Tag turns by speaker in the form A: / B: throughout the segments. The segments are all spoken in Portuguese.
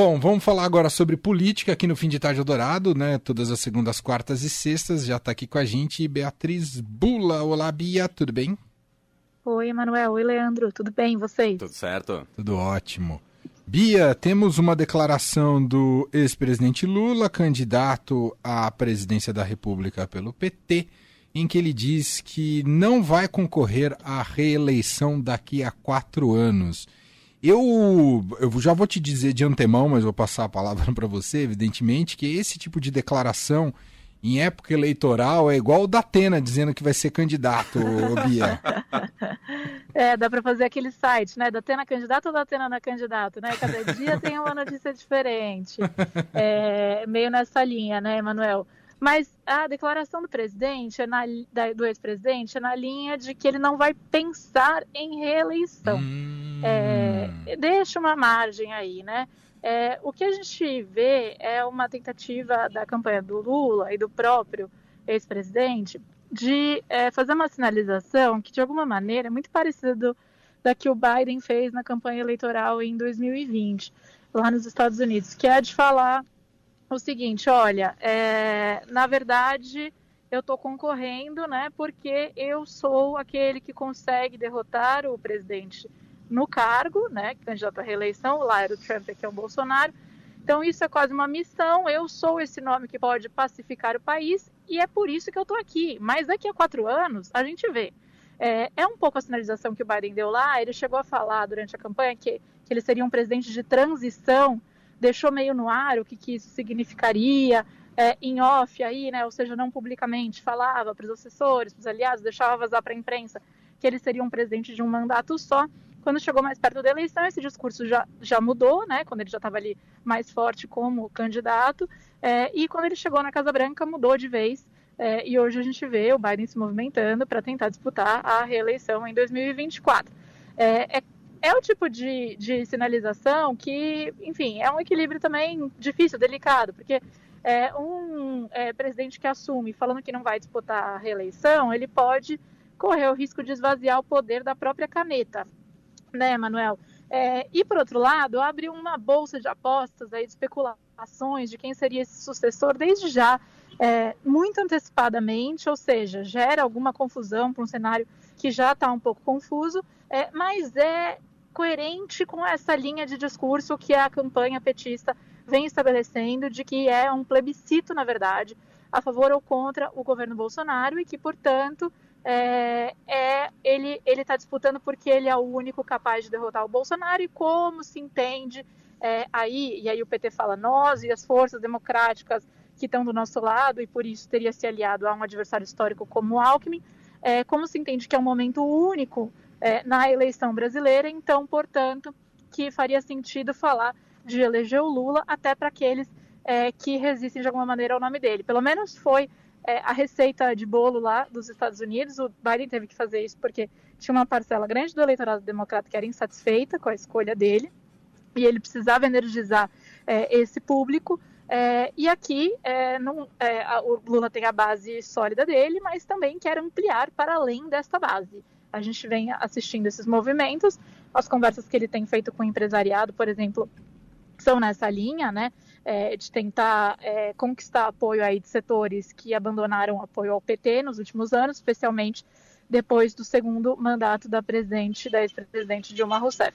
A: Bom, vamos falar agora sobre política aqui no Fim de Tarde Dourado, né? Todas as segundas, quartas e sextas. Já está aqui com a gente Beatriz Bula. Olá, Bia, tudo bem?
B: Oi, Emanuel. Oi, Leandro. Tudo bem, vocês?
C: Tudo certo.
A: Tudo ótimo. Bia, temos uma declaração do ex-presidente Lula, candidato à presidência da República pelo PT, em que ele diz que não vai concorrer à reeleição daqui a quatro anos. Eu, eu já vou te dizer de antemão, mas vou passar a palavra para você, evidentemente, que esse tipo de declaração em época eleitoral é igual o da Atena dizendo que vai ser candidato, Bia.
B: É, dá para fazer aquele site, né? Da Atena candidato ou da Atena na candidato, né? Cada dia tem uma notícia diferente. É, meio nessa linha, né, Emanuel? Mas a declaração do presidente, é na, do ex-presidente, é na linha de que ele não vai pensar em reeleição. Hum... É, deixa uma margem aí, né? É, o que a gente vê é uma tentativa da campanha do Lula e do próprio ex-presidente de é, fazer uma sinalização que, de alguma maneira, é muito parecida da que o Biden fez na campanha eleitoral em 2020, lá nos Estados Unidos, que é de falar o seguinte: olha, é, na verdade, eu estou concorrendo, né, porque eu sou aquele que consegue derrotar o presidente no cargo, né, candidato à reeleição, lá era o Trump, aqui é o Bolsonaro. Então isso é quase uma missão. Eu sou esse nome que pode pacificar o país e é por isso que eu estou aqui. Mas daqui a quatro anos a gente vê. É, é, um pouco a sinalização que o Biden deu lá. Ele chegou a falar durante a campanha que, que ele seria um presidente de transição deixou meio no ar o que, que isso significaria, é, em off aí, né, ou seja, não publicamente, falava para os assessores, para os aliados, deixava vazar para a imprensa que ele seria um presidente de um mandato só. Quando chegou mais perto da eleição, esse discurso já, já mudou, né, quando ele já estava ali mais forte como candidato, é, e quando ele chegou na Casa Branca, mudou de vez. É, e hoje a gente vê o Biden se movimentando para tentar disputar a reeleição em 2024. É, é é o tipo de, de sinalização que, enfim, é um equilíbrio também difícil, delicado, porque é, um é, presidente que assume falando que não vai disputar a reeleição, ele pode correr o risco de esvaziar o poder da própria caneta, né, Manuel? É, e, por outro lado, abre uma bolsa de apostas, aí, de especulações de quem seria esse sucessor desde já, é, muito antecipadamente, ou seja, gera alguma confusão para um cenário que já está um pouco confuso, é, mas é coerente com essa linha de discurso que a campanha petista vem estabelecendo de que é um plebiscito, na verdade, a favor ou contra o governo Bolsonaro e que, portanto, é, é ele está disputando porque ele é o único capaz de derrotar o Bolsonaro e como se entende é, aí, e aí o PT fala nós e as forças democráticas que estão do nosso lado e por isso teria se aliado a um adversário histórico como o Alckmin, é, como se entende que é um momento único é, na eleição brasileira, então, portanto, que faria sentido falar de eleger o Lula até para aqueles é, que resistem de alguma maneira ao nome dele. Pelo menos foi é, a receita de bolo lá dos Estados Unidos. O Biden teve que fazer isso porque tinha uma parcela grande do eleitorado democrata que era insatisfeita com a escolha dele e ele precisava energizar é, esse público. É, e aqui é, não, é, a, o Lula tem a base sólida dele, mas também quer ampliar para além desta base a gente vem assistindo esses movimentos. As conversas que ele tem feito com o empresariado, por exemplo, são nessa linha, né? É, de tentar é, conquistar apoio aí de setores que abandonaram apoio ao PT nos últimos anos, especialmente depois do segundo mandato da presidente, da ex-presidente Dilma Rousseff.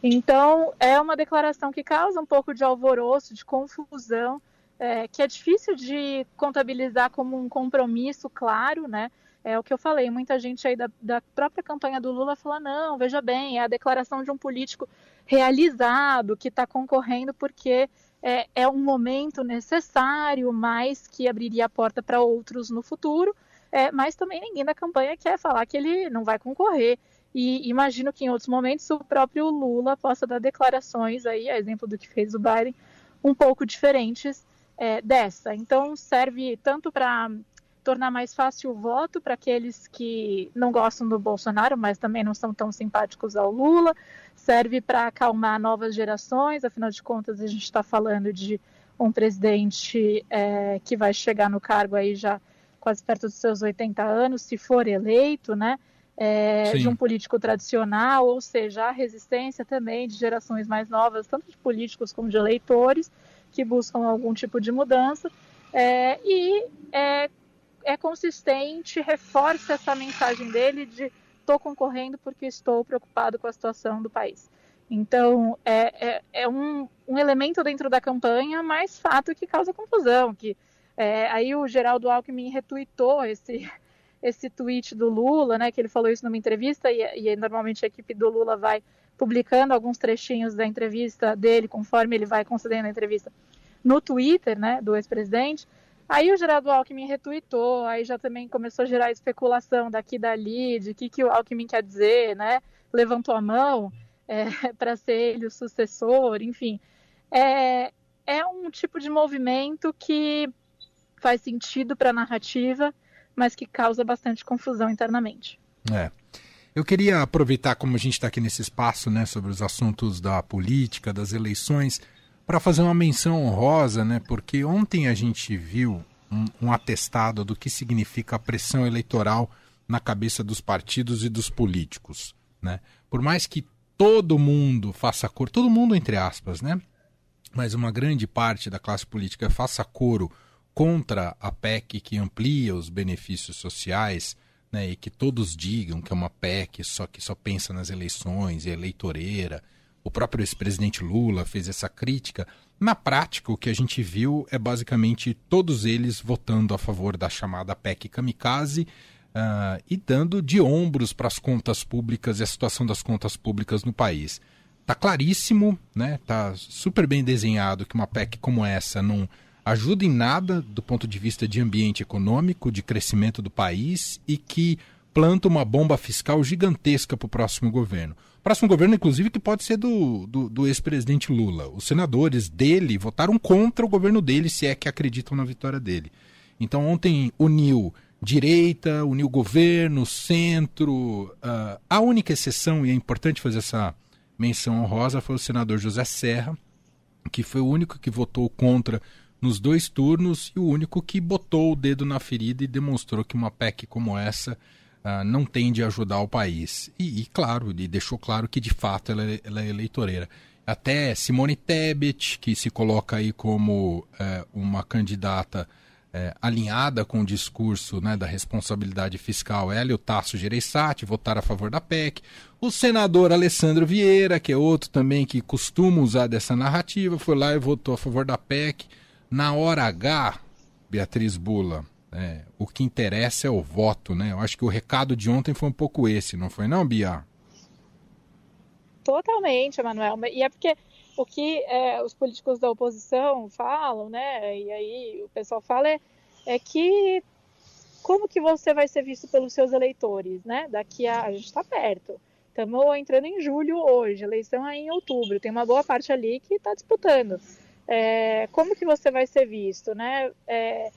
B: Então, é uma declaração que causa um pouco de alvoroço, de confusão, é, que é difícil de contabilizar como um compromisso claro, né? É o que eu falei, muita gente aí da, da própria campanha do Lula fala: não, veja bem, é a declaração de um político realizado que está concorrendo porque é, é, um momento necessário, mas que abriria a porta para outros no futuro. É, mas também ninguém da campanha quer falar que ele não vai concorrer. E imagino que em outros momentos o próprio Lula possa dar declarações aí, a exemplo do que fez o Biden, um pouco diferentes é, dessa. Então serve tanto para tornar mais fácil o voto para aqueles que não gostam do Bolsonaro, mas também não são tão simpáticos ao Lula, serve para acalmar novas gerações, afinal de contas, a gente está falando de um presidente é, que vai chegar no cargo aí já quase perto dos seus 80 anos, se for eleito, né? é, de um político tradicional, ou seja, a resistência também de gerações mais novas, tanto de políticos como de eleitores, que buscam algum tipo de mudança, é, e é, é consistente, reforça essa mensagem dele de estou concorrendo porque estou preocupado com a situação do país. Então, é, é, é um, um, elemento dentro da campanha, mas fato que causa confusão. Que, é, aí o Geraldo Alckmin retuitou esse, esse tweet do Lula, né, que ele falou isso numa entrevista, e, e normalmente a equipe do Lula vai publicando alguns trechinhos da entrevista dele, conforme ele vai concedendo a entrevista, no Twitter, né, do ex-presidente. Aí o Geraldo Alckmin retuitou, aí já também começou a gerar especulação daqui e dali, de que, que o Alckmin quer dizer, né, levantou a mão é, para ser ele o sucessor, enfim. É, é um tipo de movimento que faz sentido para a narrativa, mas que causa bastante confusão internamente.
A: É. Eu queria aproveitar, como a gente está aqui nesse espaço, né, sobre os assuntos da política, das eleições, para fazer uma menção honrosa, né, porque ontem a gente viu um, um atestado do que significa a pressão eleitoral na cabeça dos partidos e dos políticos. Né? Por mais que todo mundo faça cor, todo mundo entre aspas, né? Mas uma grande parte da classe política faça coro contra a PEC que amplia os benefícios sociais, né, e que todos digam que é uma PEC só que só pensa nas eleições e é eleitoreira. O próprio ex-presidente Lula fez essa crítica. Na prática, o que a gente viu é basicamente todos eles votando a favor da chamada PEC kamikaze, uh, e dando de ombros para as contas públicas e a situação das contas públicas no país. Está claríssimo, né? Tá super bem desenhado que uma PEC como essa não ajuda em nada do ponto de vista de ambiente econômico, de crescimento do país e que planta uma bomba fiscal gigantesca para o próximo governo. Próximo governo, inclusive, que pode ser do, do, do ex-presidente Lula. Os senadores dele votaram contra o governo dele, se é que acreditam na vitória dele. Então, ontem uniu direita, uniu governo, centro. Uh, a única exceção, e é importante fazer essa menção honrosa, foi o senador José Serra, que foi o único que votou contra nos dois turnos e o único que botou o dedo na ferida e demonstrou que uma PEC como essa uh, não tende a ajudar o país. E, e, claro, ele deixou claro que de fato ela, é, ela é eleitoreira. Até Simone Tebet, que se coloca aí como uh, uma candidata é, alinhada com o discurso né, da responsabilidade fiscal, ela e o Tasso Gereissati votaram a favor da PEC. O senador Alessandro Vieira, que é outro também que costuma usar dessa narrativa, foi lá e votou a favor da PEC. Na hora H, Beatriz Bula, é, o que interessa é o voto, né? Eu acho que o recado de ontem foi um pouco esse, não foi não, Bia?
B: Totalmente, Emanuel. E é porque o que é, os políticos da oposição falam, né? E aí o pessoal fala é, é que como que você vai ser visto pelos seus eleitores, né? Daqui a a gente está perto. Estamos entrando em julho hoje, eleição é em outubro. Tem uma boa parte ali que está disputando. É, como que você vai ser visto, né? É,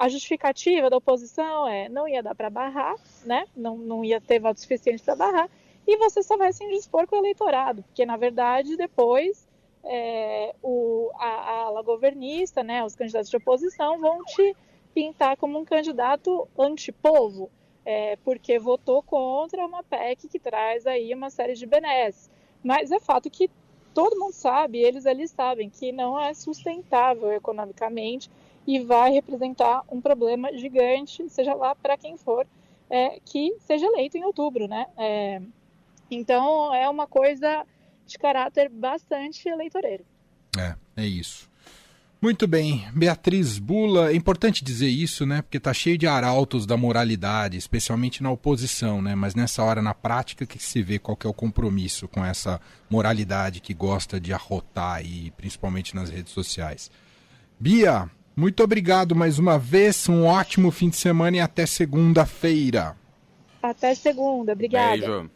B: a justificativa da oposição é não ia dar para barrar, né? Não, não ia ter voto suficiente para barrar e você só vai se indispor com o eleitorado, porque na verdade depois é, o, a, ala governista, né, os candidatos de oposição vão te pintar como um candidato antipovo, é, porque votou contra uma PEC que traz aí uma série de benesses. Mas é fato que todo mundo sabe, eles ali sabem, que não é sustentável economicamente e vai representar um problema gigante, seja lá para quem for, é, que seja eleito em outubro, né? É, então é uma coisa de caráter bastante eleitoreiro.
A: É, é isso. Muito bem, Beatriz Bula, é importante dizer isso, né? Porque tá cheio de arautos da moralidade, especialmente na oposição, né? Mas nessa hora, na prática, que se vê qual é o compromisso com essa moralidade que gosta de arrotar aí, principalmente nas redes sociais. Bia, muito obrigado mais uma vez, um ótimo fim de semana e até segunda-feira.
B: Até segunda, obrigada. Beijo.